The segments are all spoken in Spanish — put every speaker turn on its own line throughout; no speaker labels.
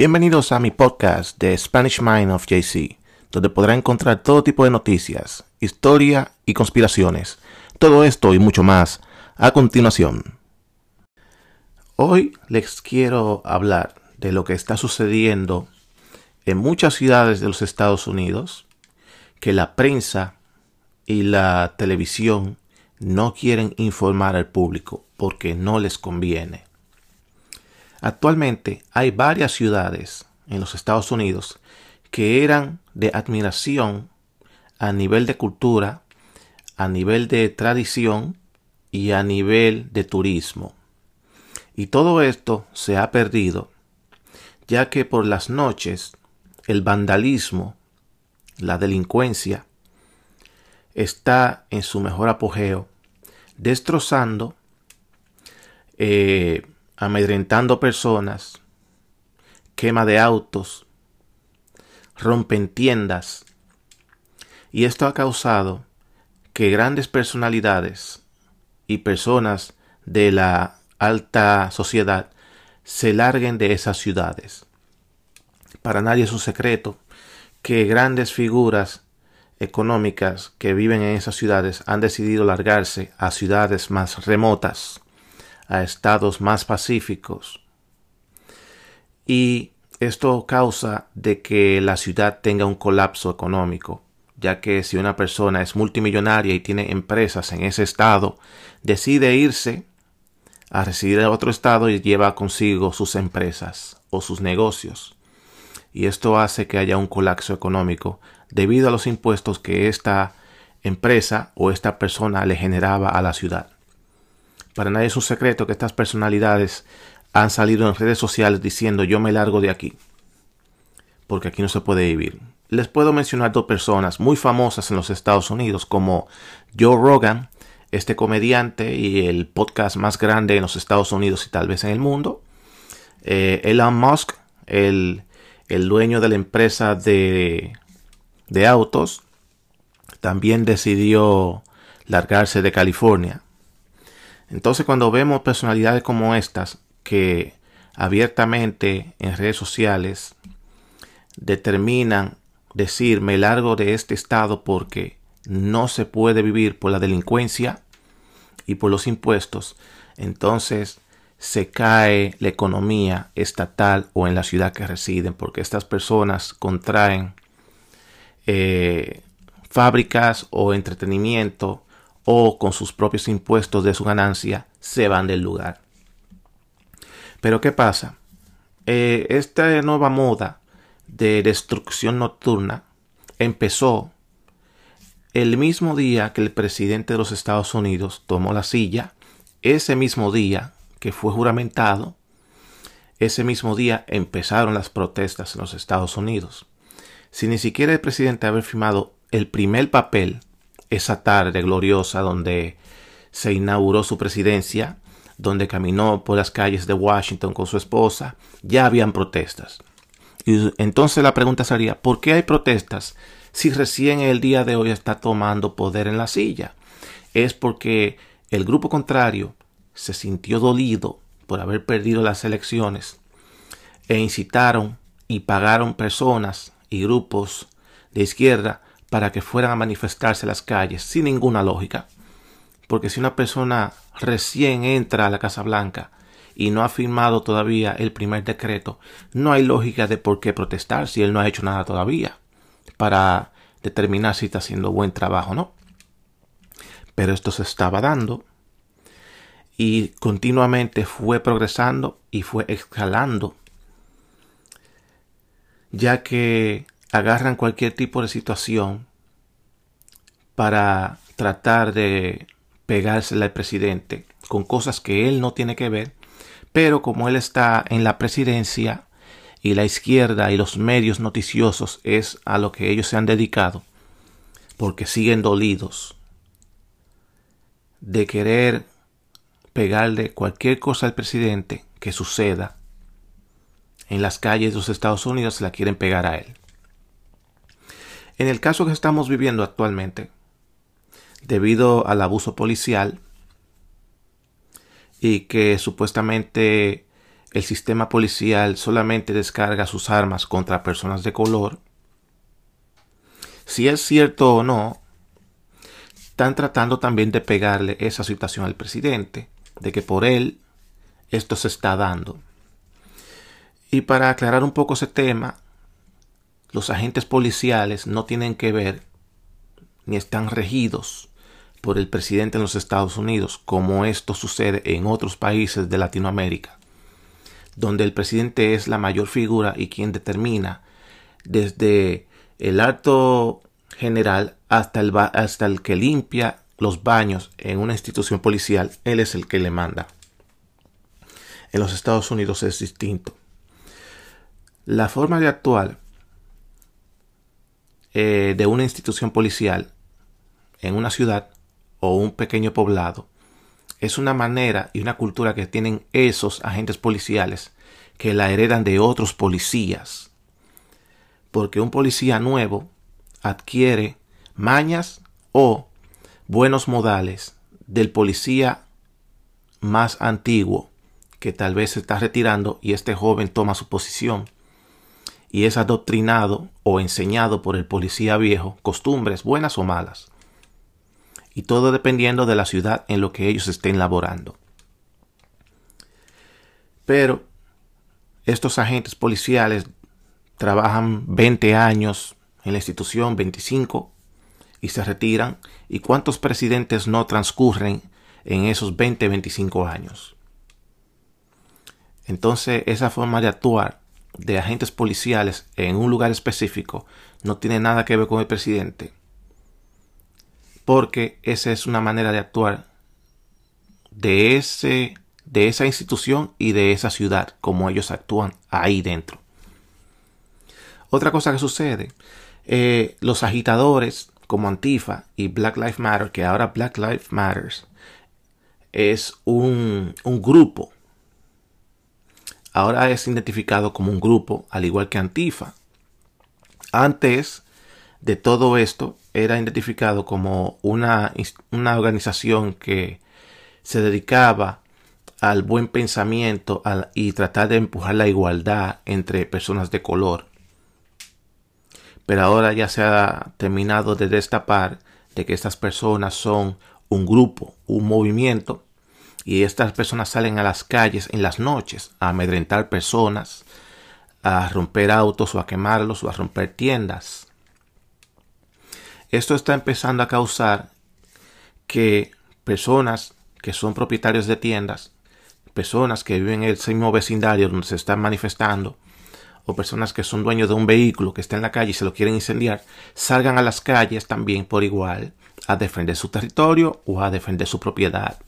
Bienvenidos a mi podcast de Spanish Mind of JC, donde podrá encontrar todo tipo de noticias, historia y conspiraciones. Todo esto y mucho más a continuación. Hoy les quiero hablar de lo que está sucediendo en muchas ciudades de los Estados Unidos, que la prensa y la televisión no quieren informar al público porque no les conviene. Actualmente hay varias ciudades en los Estados Unidos que eran de admiración a nivel de cultura, a nivel de tradición y a nivel de turismo. Y todo esto se ha perdido, ya que por las noches el vandalismo, la delincuencia, está en su mejor apogeo, destrozando eh, amedrentando personas, quema de autos, rompen tiendas. Y esto ha causado que grandes personalidades y personas de la alta sociedad se larguen de esas ciudades. Para nadie es un secreto que grandes figuras económicas que viven en esas ciudades han decidido largarse a ciudades más remotas a estados más pacíficos. Y esto causa de que la ciudad tenga un colapso económico, ya que si una persona es multimillonaria y tiene empresas en ese estado, decide irse a residir en otro estado y lleva consigo sus empresas o sus negocios. Y esto hace que haya un colapso económico debido a los impuestos que esta empresa o esta persona le generaba a la ciudad. Para nadie es un secreto que estas personalidades han salido en redes sociales diciendo yo me largo de aquí. Porque aquí no se puede vivir. Les puedo mencionar dos personas muy famosas en los Estados Unidos como Joe Rogan, este comediante y el podcast más grande en los Estados Unidos y tal vez en el mundo. Eh, Elon Musk, el, el, dueño de la empresa de, de autos, también decidió largarse de California. Entonces cuando vemos personalidades como estas que abiertamente en redes sociales determinan decir me largo de este estado porque no se puede vivir por la delincuencia y por los impuestos, entonces se cae la economía estatal o en la ciudad que residen porque estas personas contraen eh, fábricas o entretenimiento o con sus propios impuestos de su ganancia se van del lugar. Pero ¿qué pasa? Eh, esta nueva moda de destrucción nocturna empezó el mismo día que el presidente de los Estados Unidos tomó la silla, ese mismo día que fue juramentado, ese mismo día empezaron las protestas en los Estados Unidos. Si ni siquiera el presidente haber firmado el primer papel esa tarde gloriosa donde se inauguró su presidencia, donde caminó por las calles de Washington con su esposa, ya habían protestas. Y entonces la pregunta sería, ¿por qué hay protestas si recién el día de hoy está tomando poder en la silla? Es porque el grupo contrario se sintió dolido por haber perdido las elecciones e incitaron y pagaron personas y grupos de izquierda para que fueran a manifestarse las calles sin ninguna lógica. Porque si una persona recién entra a la Casa Blanca y no ha firmado todavía el primer decreto, no hay lógica de por qué protestar si él no ha hecho nada todavía para determinar si está haciendo buen trabajo o no. Pero esto se estaba dando y continuamente fue progresando y fue escalando, ya que agarran cualquier tipo de situación para tratar de pegársela al presidente con cosas que él no tiene que ver, pero como él está en la presidencia y la izquierda y los medios noticiosos es a lo que ellos se han dedicado, porque siguen dolidos de querer pegarle cualquier cosa al presidente que suceda en las calles de los Estados Unidos se la quieren pegar a él. En el caso que estamos viviendo actualmente, debido al abuso policial y que supuestamente el sistema policial solamente descarga sus armas contra personas de color. Si es cierto o no, están tratando también de pegarle esa situación al presidente, de que por él esto se está dando. Y para aclarar un poco ese tema, los agentes policiales no tienen que ver ni están regidos por el presidente en los Estados Unidos, como esto sucede en otros países de Latinoamérica, donde el presidente es la mayor figura y quien determina desde el alto general hasta el, que limpia los baños en una institución policial, él es el que le manda. En los Estados Unidos es distinto. La forma de actuar eh, de una institución policial en una ciudad o un pequeño poblado es una manera y una cultura que tienen esos agentes policiales que la heredan de otros policías. Porque un policía nuevo adquiere mañas o buenos modales del policía más antiguo que tal vez se está retirando y este joven toma su posición y es adoctrinado o enseñado por el policía viejo costumbres buenas o malas. Y todo dependiendo de la ciudad en lo que ellos estén laborando. Pero estos agentes policiales trabajan 20 años en la institución, 25, y se retiran. ¿Y cuántos presidentes no transcurren en esos 20, 25 años? Entonces esa forma de actuar de agentes policiales en un lugar específico no tiene nada que ver con el presidente. Porque esa es una manera de actuar de, ese, de esa institución y de esa ciudad, como ellos actúan ahí dentro. Otra cosa que sucede, eh, los agitadores como Antifa y Black Lives Matter, que ahora Black Lives Matters es un, un grupo ahora es identificado como un grupo, al igual que Antifa. Antes de todo esto, era identificado como una, una organización que se dedicaba al buen pensamiento y tratar de empujar la igualdad entre personas de color. Pero ahora ya se ha terminado de destapar de que estas personas son un grupo, un movimiento y estas personas salen a las calles en las noches a amedrentar personas, a romper autos o a quemarlos o a romper tiendas. Esto está empezando a causar que personas que son propietarios de tiendas, personas que viven en el mismo vecindario donde se están manifestando, o personas que son dueños de un vehículo que está en la calle y se lo quieren incendiar, salgan a las calles también por igual a defender su territorio o a defender su propiedad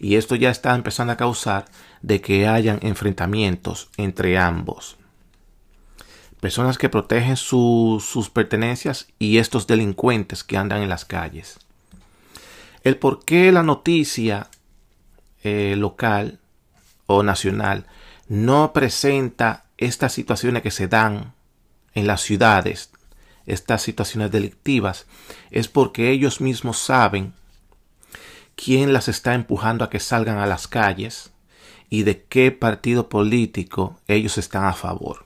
y esto ya está empezando a causar de que hayan enfrentamientos entre ambos. Personas que protegen sus pertenencias y estos delincuentes que andan en las calles. El por qué la noticia eh, local o nacional no presenta estas situaciones que se dan en las ciudades, estas situaciones delictivas, es porque ellos mismos saben quién las está empujando a que salgan a las calles y de qué partido político ellos están a favor.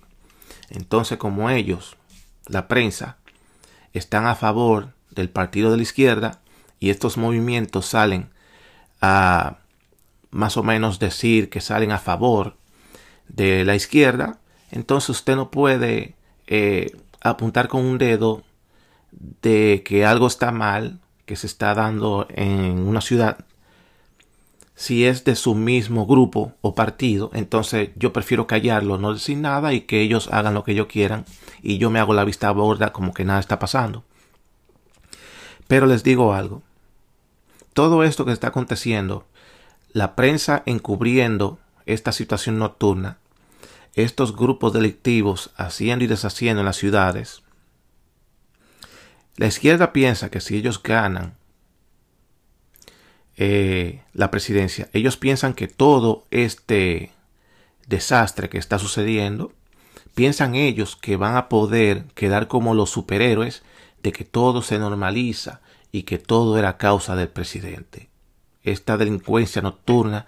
Entonces, como ellos, la prensa, están a favor del partido de la izquierda y estos movimientos salen a más o menos decir que salen a favor de la izquierda, entonces usted no puede eh, apuntar con un dedo de que algo está mal que se está dando en una ciudad, si es de su mismo grupo o partido, entonces yo prefiero callarlo, no decir nada y que ellos hagan lo que ellos quieran y yo me hago la vista borda como que nada está pasando. Pero les digo algo, todo esto que está aconteciendo, la prensa encubriendo esta situación nocturna, estos grupos delictivos haciendo y deshaciendo en las ciudades, la izquierda piensa que si ellos ganan eh, la presidencia, ellos piensan que todo este desastre que está sucediendo, piensan ellos que van a poder quedar como los superhéroes de que todo se normaliza y que todo era causa del presidente. Esta delincuencia nocturna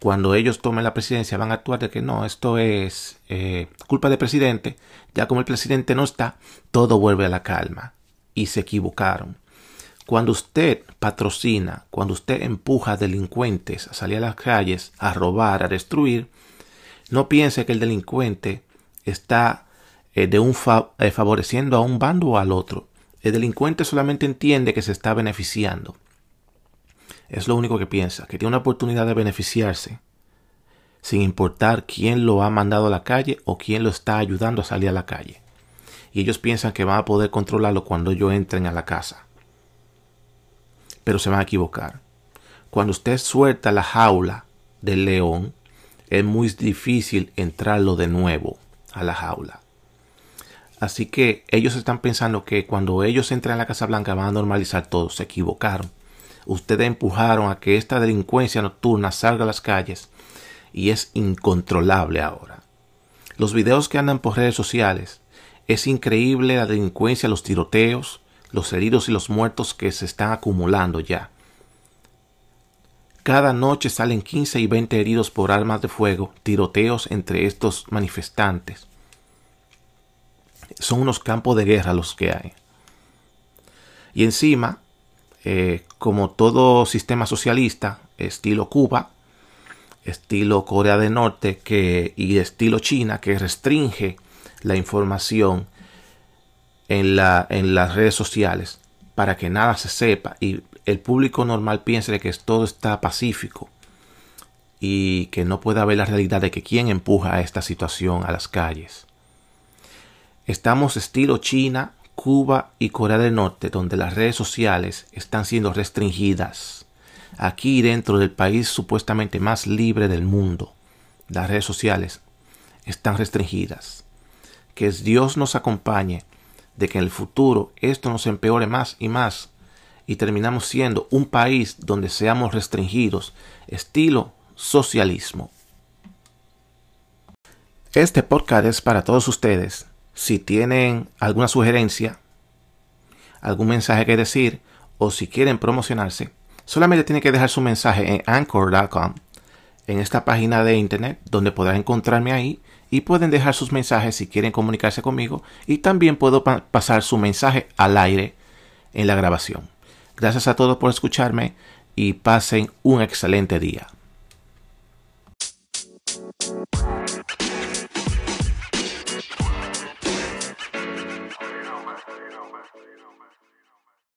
cuando ellos tomen la presidencia van a actuar de que no, esto es eh, culpa del presidente, ya como el presidente no está, todo vuelve a la calma. Y se equivocaron. Cuando usted patrocina, cuando usted empuja a delincuentes a salir a las calles, a robar, a destruir, no piense que el delincuente está eh, de un eh, favoreciendo a un bando o al otro. El delincuente solamente entiende que se está beneficiando. Es lo único que piensa, que tiene una oportunidad de beneficiarse, sin importar quién lo ha mandado a la calle o quién lo está ayudando a salir a la calle. Y ellos piensan que van a poder controlarlo cuando ellos entren a la casa. Pero se van a equivocar. Cuando usted suelta la jaula del león, es muy difícil entrarlo de nuevo a la jaula. Así que ellos están pensando que cuando ellos entren a la Casa Blanca van a normalizar todo. Se equivocaron ustedes empujaron a que esta delincuencia nocturna salga a las calles y es incontrolable ahora. Los videos que andan por redes sociales, es increíble la delincuencia, los tiroteos, los heridos y los muertos que se están acumulando ya. Cada noche salen 15 y 20 heridos por armas de fuego, tiroteos entre estos manifestantes. Son unos campos de guerra los que hay. Y encima, eh, como todo sistema socialista, estilo Cuba, estilo Corea del Norte y estilo China, que restringe la información en, la, en las redes sociales para que nada se sepa y el público normal piense que todo está pacífico y que no pueda ver la realidad de que quién empuja a esta situación a las calles. Estamos estilo China Cuba y Corea del Norte, donde las redes sociales están siendo restringidas. Aquí dentro del país supuestamente más libre del mundo, las redes sociales están restringidas. Que Dios nos acompañe de que en el futuro esto nos empeore más y más y terminamos siendo un país donde seamos restringidos, estilo socialismo. Este podcast es para todos ustedes si tienen alguna sugerencia, algún mensaje que decir o si quieren promocionarse, solamente tienen que dejar su mensaje en anchor.com, en esta página de internet donde podrán encontrarme ahí y pueden dejar sus mensajes si quieren comunicarse conmigo y también puedo pasar su mensaje al aire en la grabación. Gracias a todos por escucharme y pasen un excelente día.